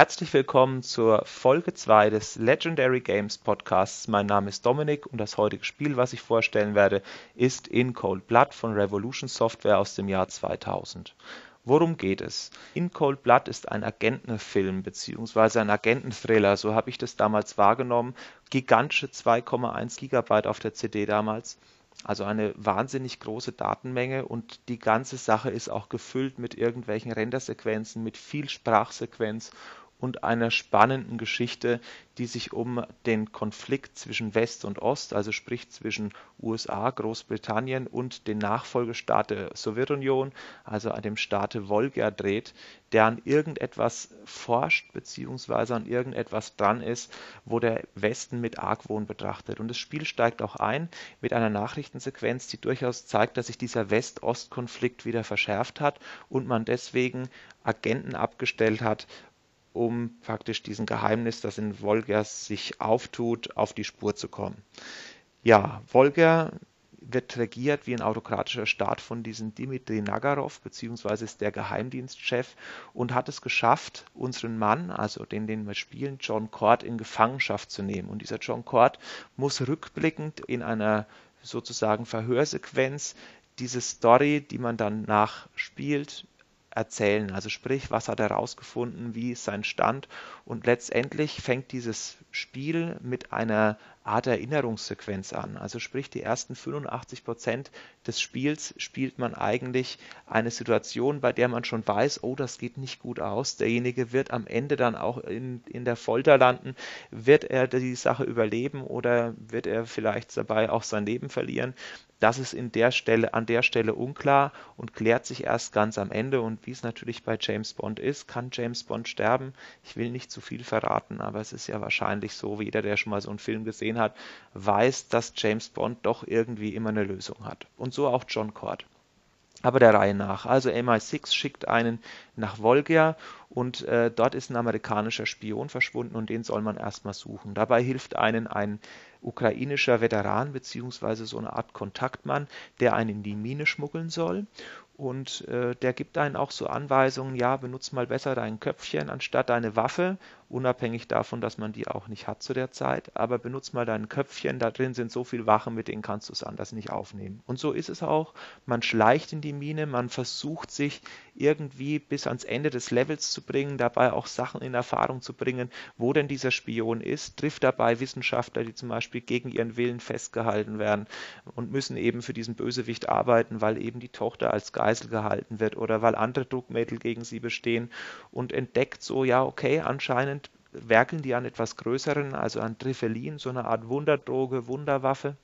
Herzlich willkommen zur Folge 2 des Legendary Games Podcasts. Mein Name ist Dominik und das heutige Spiel, was ich vorstellen werde, ist In Cold Blood von Revolution Software aus dem Jahr 2000. Worum geht es? In Cold Blood ist ein Agentenfilm bzw. ein Agententhriller, so habe ich das damals wahrgenommen. Gigantische 2,1 Gigabyte auf der CD damals. Also eine wahnsinnig große Datenmenge und die ganze Sache ist auch gefüllt mit irgendwelchen Rendersequenzen, mit viel Sprachsequenz und einer spannenden Geschichte, die sich um den Konflikt zwischen West und Ost, also sprich zwischen USA, Großbritannien und den Nachfolgestaat der Sowjetunion, also an dem Staate Wolga dreht, der an irgendetwas forscht bzw. an irgendetwas dran ist, wo der Westen mit Argwohn betrachtet. Und das Spiel steigt auch ein mit einer Nachrichtensequenz, die durchaus zeigt, dass sich dieser West-Ost-Konflikt wieder verschärft hat und man deswegen Agenten abgestellt hat, um praktisch diesem Geheimnis, das in Wolga sich auftut, auf die Spur zu kommen. Ja, Wolga wird regiert wie ein autokratischer Staat von diesem Dimitri Nagarov, beziehungsweise ist der Geheimdienstchef und hat es geschafft, unseren Mann, also den, den wir spielen, John Cord, in Gefangenschaft zu nehmen. Und dieser John Cord muss rückblickend in einer sozusagen Verhörsequenz diese Story, die man dann nachspielt, erzählen. Also sprich, was hat er herausgefunden, wie ist sein Stand und letztendlich fängt dieses Spiel mit einer Art Erinnerungssequenz an. Also sprich, die ersten 85 Prozent des Spiels spielt man eigentlich eine Situation, bei der man schon weiß, oh, das geht nicht gut aus. Derjenige wird am Ende dann auch in, in der Folter landen. Wird er die Sache überleben oder wird er vielleicht dabei auch sein Leben verlieren? Das ist in der Stelle, an der Stelle unklar und klärt sich erst ganz am Ende. Und wie es natürlich bei James Bond ist, kann James Bond sterben. Ich will nicht zu viel verraten, aber es ist ja wahrscheinlich so, wie jeder, der schon mal so einen Film gesehen hat, weiß, dass James Bond doch irgendwie immer eine Lösung hat. Und so auch John Cord. Aber der Reihe nach. Also MI6 schickt einen nach Volga und äh, dort ist ein amerikanischer Spion verschwunden und den soll man erstmal suchen. Dabei hilft einen ein ukrainischer Veteran beziehungsweise so eine Art Kontaktmann, der einen in die Mine schmuggeln soll und äh, der gibt einen auch so Anweisungen, ja, benutze mal besser dein Köpfchen anstatt deine Waffe, unabhängig davon, dass man die auch nicht hat zu der Zeit, aber benutze mal dein Köpfchen, da drin sind so viele Wachen, mit denen kannst du es anders nicht aufnehmen. Und so ist es auch, man schleicht in die Mine, man versucht sich irgendwie bis ans Ende des Levels zu bringen, dabei auch Sachen in Erfahrung zu bringen, wo denn dieser Spion ist, trifft dabei Wissenschaftler, die zum Beispiel gegen ihren Willen festgehalten werden und müssen eben für diesen Bösewicht arbeiten, weil eben die Tochter als Geisel gehalten wird oder weil andere Druckmittel gegen sie bestehen und entdeckt so, ja, okay, anscheinend werkeln die an etwas Größeren, also an Trifelin, so eine Art Wunderdroge, Wunderwaffe.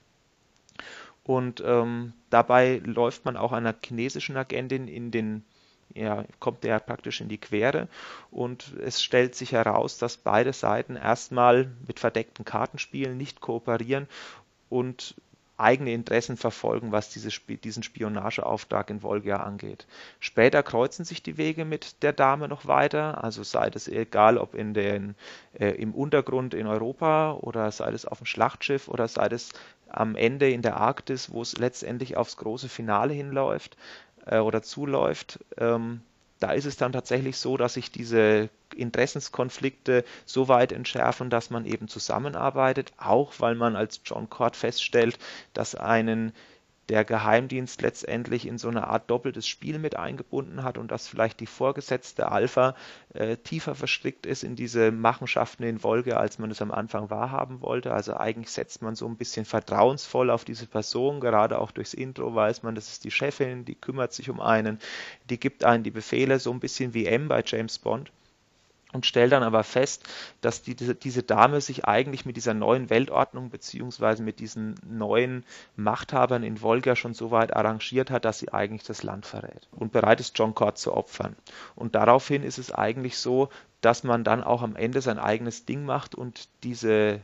Und ähm, dabei läuft man auch einer chinesischen Agentin in den ja, kommt er praktisch in die Quere und es stellt sich heraus, dass beide Seiten erstmal mit verdeckten Kartenspielen nicht kooperieren und eigene Interessen verfolgen, was diese, diesen Spionageauftrag in Volga angeht. Später kreuzen sich die Wege mit der Dame noch weiter, also sei es egal, ob in den, äh, im Untergrund in Europa oder sei es auf dem Schlachtschiff oder sei es am Ende in der Arktis, wo es letztendlich aufs große Finale hinläuft äh, oder zuläuft. Ähm, da ist es dann tatsächlich so, dass sich diese Interessenskonflikte so weit entschärfen, dass man eben zusammenarbeitet, auch weil man als John Cord feststellt, dass einen der Geheimdienst letztendlich in so eine Art doppeltes Spiel mit eingebunden hat und dass vielleicht die vorgesetzte Alpha äh, tiefer verstrickt ist in diese Machenschaften in Wolke, als man es am Anfang wahrhaben wollte. Also eigentlich setzt man so ein bisschen vertrauensvoll auf diese Person, gerade auch durchs Intro weiß man, das ist die Chefin, die kümmert sich um einen, die gibt einen die Befehle, so ein bisschen wie M bei James Bond und stellt dann aber fest, dass die, diese Dame sich eigentlich mit dieser neuen Weltordnung beziehungsweise mit diesen neuen Machthabern in Volga schon so weit arrangiert hat, dass sie eigentlich das Land verrät und bereit ist, John Cord zu opfern. Und daraufhin ist es eigentlich so, dass man dann auch am Ende sein eigenes Ding macht und diese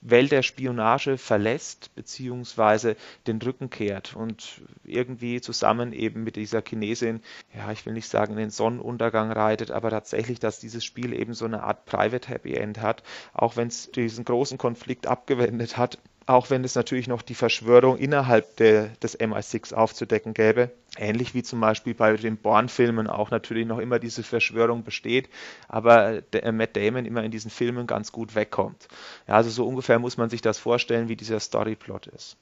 Welt der Spionage verlässt, beziehungsweise den Rücken kehrt und irgendwie zusammen eben mit dieser Chinesin, ja, ich will nicht sagen, in den Sonnenuntergang reitet, aber tatsächlich, dass dieses Spiel eben so eine Art Private Happy End hat, auch wenn es diesen großen Konflikt abgewendet hat, auch wenn es natürlich noch die Verschwörung innerhalb der, des MI6 aufzudecken gäbe. Ähnlich wie zum Beispiel bei den Bourne-Filmen auch natürlich noch immer diese Verschwörung besteht, aber der, äh, Matt Damon immer in diesen Filmen ganz gut wegkommt. Ja, also so ungefähr muss man sich das vorstellen, wie dieser Storyplot ist.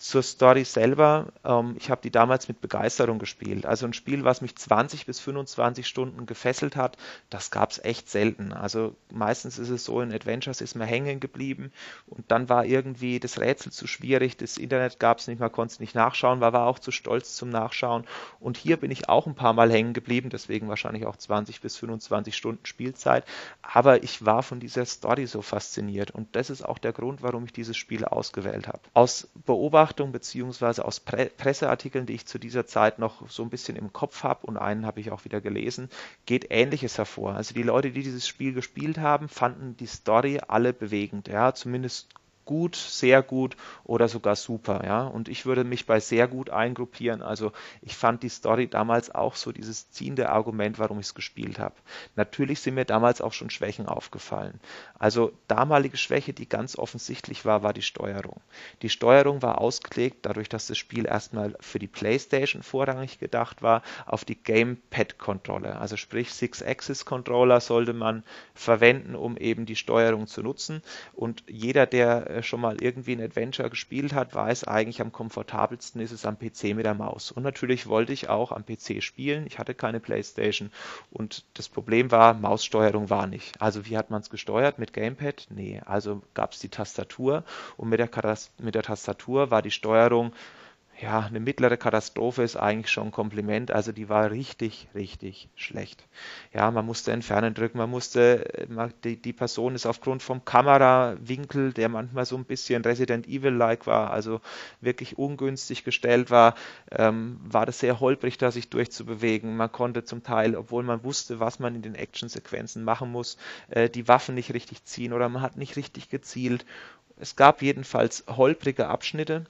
Zur Story selber, ähm, ich habe die damals mit Begeisterung gespielt. Also ein Spiel, was mich 20 bis 25 Stunden gefesselt hat, das gab es echt selten. Also meistens ist es so, in Adventures ist man hängen geblieben und dann war irgendwie das Rätsel zu schwierig, das Internet gab es nicht, man konnte es nicht nachschauen, war, war auch zu stolz zum Nachschauen. Und hier bin ich auch ein paar Mal hängen geblieben, deswegen wahrscheinlich auch 20 bis 25 Stunden Spielzeit. Aber ich war von dieser Story so fasziniert und das ist auch der Grund, warum ich dieses Spiel ausgewählt habe. Aus Beobachtung Beobachtung beziehungsweise aus Pre Presseartikeln, die ich zu dieser Zeit noch so ein bisschen im Kopf habe und einen habe ich auch wieder gelesen, geht Ähnliches hervor. Also die Leute, die dieses Spiel gespielt haben, fanden die Story alle bewegend. Ja, zumindest gut, sehr gut oder sogar super, ja. Und ich würde mich bei sehr gut eingruppieren. Also ich fand die Story damals auch so dieses ziehende Argument, warum ich es gespielt habe. Natürlich sind mir damals auch schon Schwächen aufgefallen. Also damalige Schwäche, die ganz offensichtlich war, war die Steuerung. Die Steuerung war ausgelegt, dadurch, dass das Spiel erstmal für die PlayStation vorrangig gedacht war, auf die Gamepad-Kontrolle. Also sprich Six-Axis-Controller sollte man verwenden, um eben die Steuerung zu nutzen. Und jeder, der äh, schon mal irgendwie ein Adventure gespielt hat, weiß eigentlich am komfortabelsten ist es am PC mit der Maus. Und natürlich wollte ich auch am PC spielen. Ich hatte keine Playstation und das Problem war, Maussteuerung war nicht. Also wie hat man es gesteuert? Mit Gamepad? Nee. Also gab es die Tastatur und mit der, mit der Tastatur war die Steuerung ja, eine mittlere Katastrophe ist eigentlich schon ein Kompliment. Also die war richtig, richtig schlecht. Ja, man musste entfernen drücken, man musste, die, die Person ist aufgrund vom Kamerawinkel, der manchmal so ein bisschen Resident Evil-like war, also wirklich ungünstig gestellt war, ähm, war das sehr holprig, da sich durchzubewegen. Man konnte zum Teil, obwohl man wusste, was man in den Actionsequenzen machen muss, äh, die Waffen nicht richtig ziehen oder man hat nicht richtig gezielt. Es gab jedenfalls holprige Abschnitte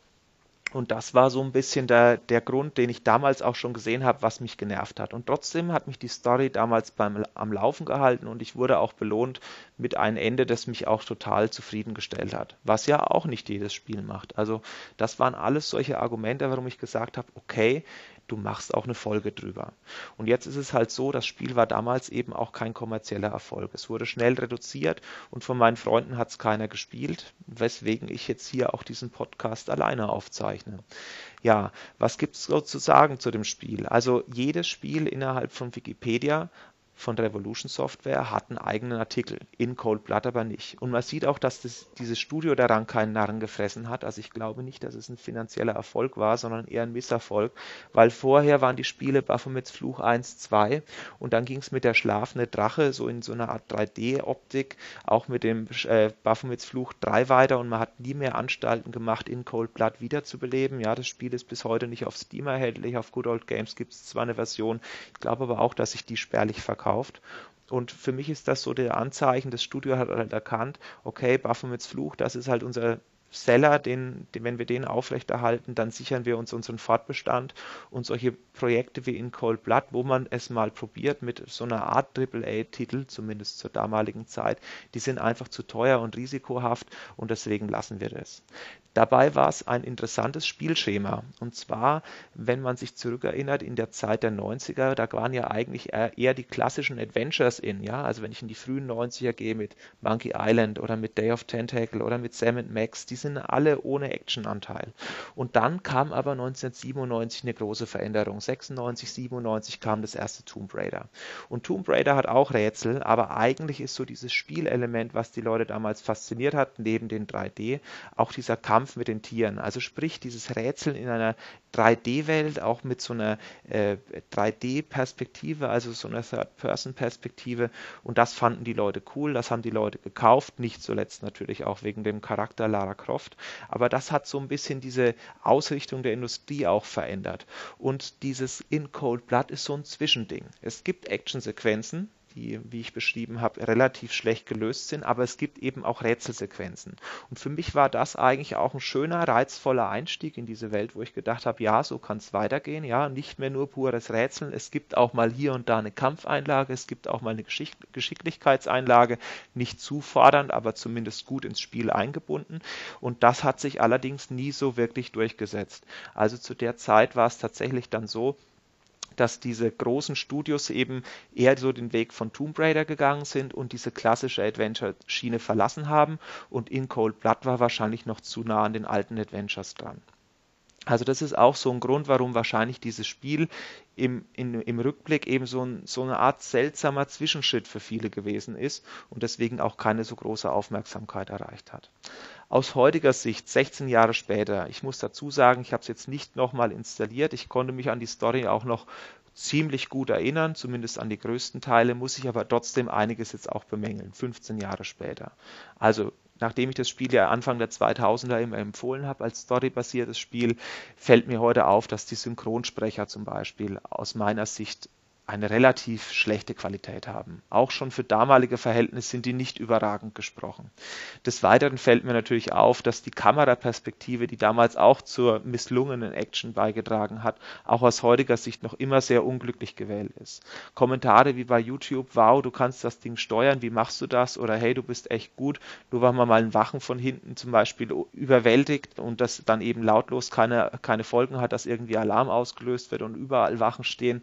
und das war so ein bisschen der, der Grund, den ich damals auch schon gesehen habe, was mich genervt hat. Und trotzdem hat mich die Story damals beim, am Laufen gehalten und ich wurde auch belohnt mit einem Ende, das mich auch total zufriedengestellt hat. Was ja auch nicht jedes Spiel macht. Also das waren alles solche Argumente, warum ich gesagt habe, okay, du machst auch eine Folge drüber. Und jetzt ist es halt so, das Spiel war damals eben auch kein kommerzieller Erfolg. Es wurde schnell reduziert und von meinen Freunden hat es keiner gespielt, weswegen ich jetzt hier auch diesen Podcast alleine aufzeichne. Ja, was gibt es so zu sagen zu dem Spiel? Also jedes Spiel innerhalb von Wikipedia von Revolution Software hat einen eigenen Artikel, in Cold Blood aber nicht. Und man sieht auch, dass das, dieses Studio daran keinen Narren gefressen hat. Also ich glaube nicht, dass es ein finanzieller Erfolg war, sondern eher ein Misserfolg, weil vorher waren die Spiele Baphomets Fluch 1, 2 und dann ging es mit der schlafende Drache so in so einer Art 3D-Optik, auch mit dem äh, Baphomets Fluch 3 weiter und man hat nie mehr Anstalten gemacht, in Cold Blood wiederzubeleben. Ja, das Spiel ist bis heute nicht auf Steam erhältlich, auf Good Old Games gibt es zwar eine Version, ich glaube aber auch, dass sich die spärlich verkauft verkauft. Und für mich ist das so der Anzeichen, das Studio hat halt erkannt, okay, Baphomets Fluch, das ist halt unser Seller, den, den, wenn wir den aufrechterhalten, dann sichern wir uns unseren Fortbestand und solche Projekte wie in Cold Blood, wo man es mal probiert mit so einer Art AAA-Titel, zumindest zur damaligen Zeit, die sind einfach zu teuer und risikohaft und deswegen lassen wir das. Dabei war es ein interessantes Spielschema. Und zwar, wenn man sich zurückerinnert, in der Zeit der 90er, da waren ja eigentlich eher die klassischen Adventures in. Ja? Also wenn ich in die frühen 90er gehe mit Monkey Island oder mit Day of Tentacle oder mit Sam Max, die sind alle ohne Actionanteil. Und dann kam aber 1997 eine große Veränderung. 96, 97 kam das erste Tomb Raider. Und Tomb Raider hat auch Rätsel, aber eigentlich ist so dieses Spielelement, was die Leute damals fasziniert hat, neben den 3D, auch dieser Kampf mit den Tieren. Also sprich dieses Rätseln in einer 3D-Welt, auch mit so einer äh, 3D-Perspektive, also so einer Third-Person-Perspektive. Und das fanden die Leute cool, das haben die Leute gekauft, nicht zuletzt natürlich auch wegen dem Charakter Lara Croft. Aber das hat so ein bisschen diese Ausrichtung der Industrie auch verändert. Und dieses In Cold Blood ist so ein Zwischending. Es gibt Actionsequenzen, die, wie ich beschrieben habe, relativ schlecht gelöst sind, aber es gibt eben auch Rätselsequenzen. Und für mich war das eigentlich auch ein schöner, reizvoller Einstieg in diese Welt, wo ich gedacht habe, ja, so kann es weitergehen, ja, nicht mehr nur pures Rätseln, es gibt auch mal hier und da eine Kampfeinlage, es gibt auch mal eine Geschick Geschicklichkeitseinlage, nicht zu fordernd, aber zumindest gut ins Spiel eingebunden. Und das hat sich allerdings nie so wirklich durchgesetzt. Also zu der Zeit war es tatsächlich dann so, dass diese großen Studios eben eher so den Weg von Tomb Raider gegangen sind und diese klassische Adventure-Schiene verlassen haben und in Cold Blood war wahrscheinlich noch zu nah an den alten Adventures dran. Also das ist auch so ein Grund, warum wahrscheinlich dieses Spiel im, in, im Rückblick eben so, ein, so, eine Art seltsamer Zwischenschritt für viele gewesen ist und deswegen auch keine so große Aufmerksamkeit erreicht hat. Aus heutiger Sicht, 16 Jahre später, ich muss dazu sagen, ich habe es jetzt nicht nochmal installiert, ich konnte mich an die Story auch noch ziemlich gut erinnern, zumindest an die größten Teile, muss ich aber trotzdem einiges jetzt auch bemängeln, 15 Jahre später. Also nachdem ich das Spiel ja Anfang der 2000er immer empfohlen habe als storybasiertes Spiel, fällt mir heute auf, dass die Synchronsprecher zum Beispiel aus meiner Sicht eine relativ schlechte Qualität haben. Auch schon für damalige Verhältnisse sind die nicht überragend gesprochen. Des Weiteren fällt mir natürlich auf, dass die Kameraperspektive, die damals auch zur misslungenen Action beigetragen hat, auch aus heutiger Sicht noch immer sehr unglücklich gewählt ist. Kommentare wie bei YouTube, wow, du kannst das Ding steuern, wie machst du das? Oder hey, du bist echt gut, nur weil man mal einen Wachen von hinten zum Beispiel überwältigt und das dann eben lautlos keine, keine Folgen hat, dass irgendwie Alarm ausgelöst wird und überall Wachen stehen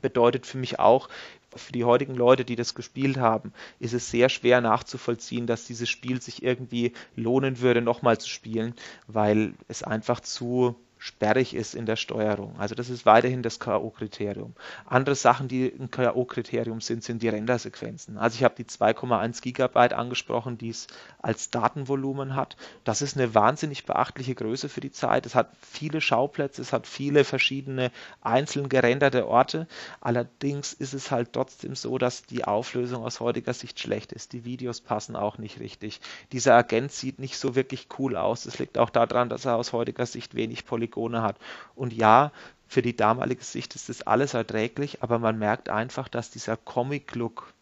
bedeutet für mich auch, für die heutigen Leute, die das gespielt haben, ist es sehr schwer nachzuvollziehen, dass dieses Spiel sich irgendwie lohnen würde, nochmal zu spielen, weil es einfach zu sperrig ist in der Steuerung. Also das ist weiterhin das K.O.-Kriterium. Andere Sachen, die ein K.O.-Kriterium sind, sind die Rendersequenzen. Also ich habe die 2,1 Gigabyte angesprochen, die es als Datenvolumen hat. Das ist eine wahnsinnig beachtliche Größe für die Zeit. Es hat viele Schauplätze, es hat viele verschiedene einzeln gerenderte Orte. Allerdings ist es halt trotzdem so, dass die Auflösung aus heutiger Sicht schlecht ist. Die Videos passen auch nicht richtig. Dieser Agent sieht nicht so wirklich cool aus. Das liegt auch daran, dass er aus heutiger Sicht wenig Polygone Polygone hat. Und ja, für die damalige Sicht ist das alles erträglich, aber man merkt einfach, dass dieser Comic-Look,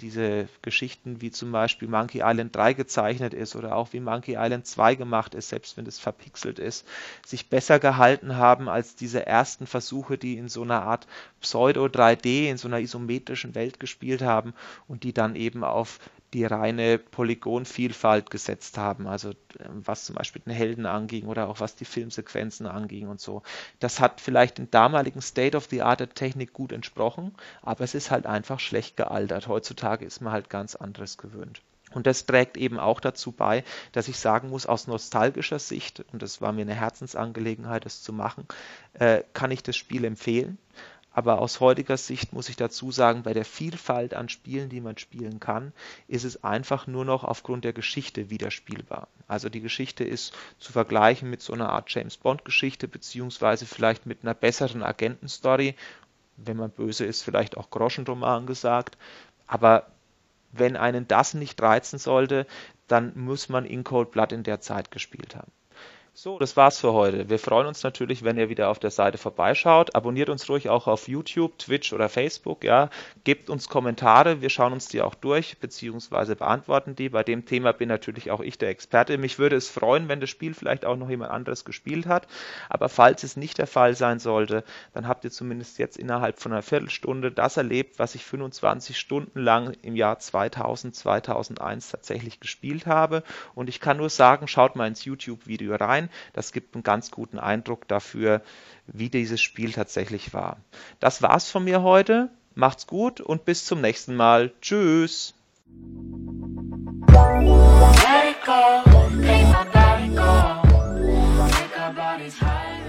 diese Geschichten wie zum Beispiel Monkey Island 3 gezeichnet ist oder auch wie Monkey Island 2 gemacht ist, selbst wenn es verpixelt ist, sich besser gehalten haben als diese ersten Versuche, die in so einer Art Pseudo 3D, in so einer isometrischen Welt gespielt haben und die dann eben auf die reine Polygonvielfalt gesetzt haben, also ähm, was zum Beispiel den Helden anging oder auch was die Filmsequenzen anging und so. Das hat vielleicht den damaligen State of the Art der Technik gut entsprochen, aber es ist halt einfach schlecht gealtert. Heutzutage ist man halt ganz anderes gewöhnt. Und das trägt eben auch dazu bei, dass ich sagen muss, aus nostalgischer Sicht, und das war mir eine Herzensangelegenheit, das zu machen, äh, kann ich das Spiel empfehlen. Aber aus heutiger Sicht muss ich dazu sagen, bei der Vielfalt an Spielen, die man spielen kann, ist es einfach nur noch aufgrund der Geschichte widerspielbar. Also die Geschichte ist zu vergleichen mit so einer Art James Bond Geschichte, beziehungsweise vielleicht mit einer besseren Agentenstory. Wenn man böse ist, vielleicht auch Groschenroman gesagt. Aber wenn einen das nicht reizen sollte, dann muss man in Cold Blood in der Zeit gespielt haben. So, das war's für heute. Wir freuen uns natürlich, wenn ihr wieder auf der Seite vorbeischaut. Abonniert uns ruhig auch auf YouTube, Twitch oder Facebook. Ja, gebt uns Kommentare. Wir schauen uns die auch durch beziehungsweise beantworten die. Bei dem Thema bin natürlich auch ich der Experte. Mich würde es freuen, wenn das Spiel vielleicht auch noch jemand anderes gespielt hat. Aber falls es nicht der Fall sein sollte, dann habt ihr zumindest jetzt innerhalb von einer Viertelstunde das erlebt, was ich 25 Stunden lang im Jahr 2000, 2001 tatsächlich gespielt habe. Und ich kann nur sagen, schaut mal ins YouTube-Video rein rein. Das gibt einen ganz guten Eindruck dafür, wie dieses Spiel tatsächlich war. Das war's von mir heute. Macht's gut und bis zum nächsten Mal. Tschüss. bodies high.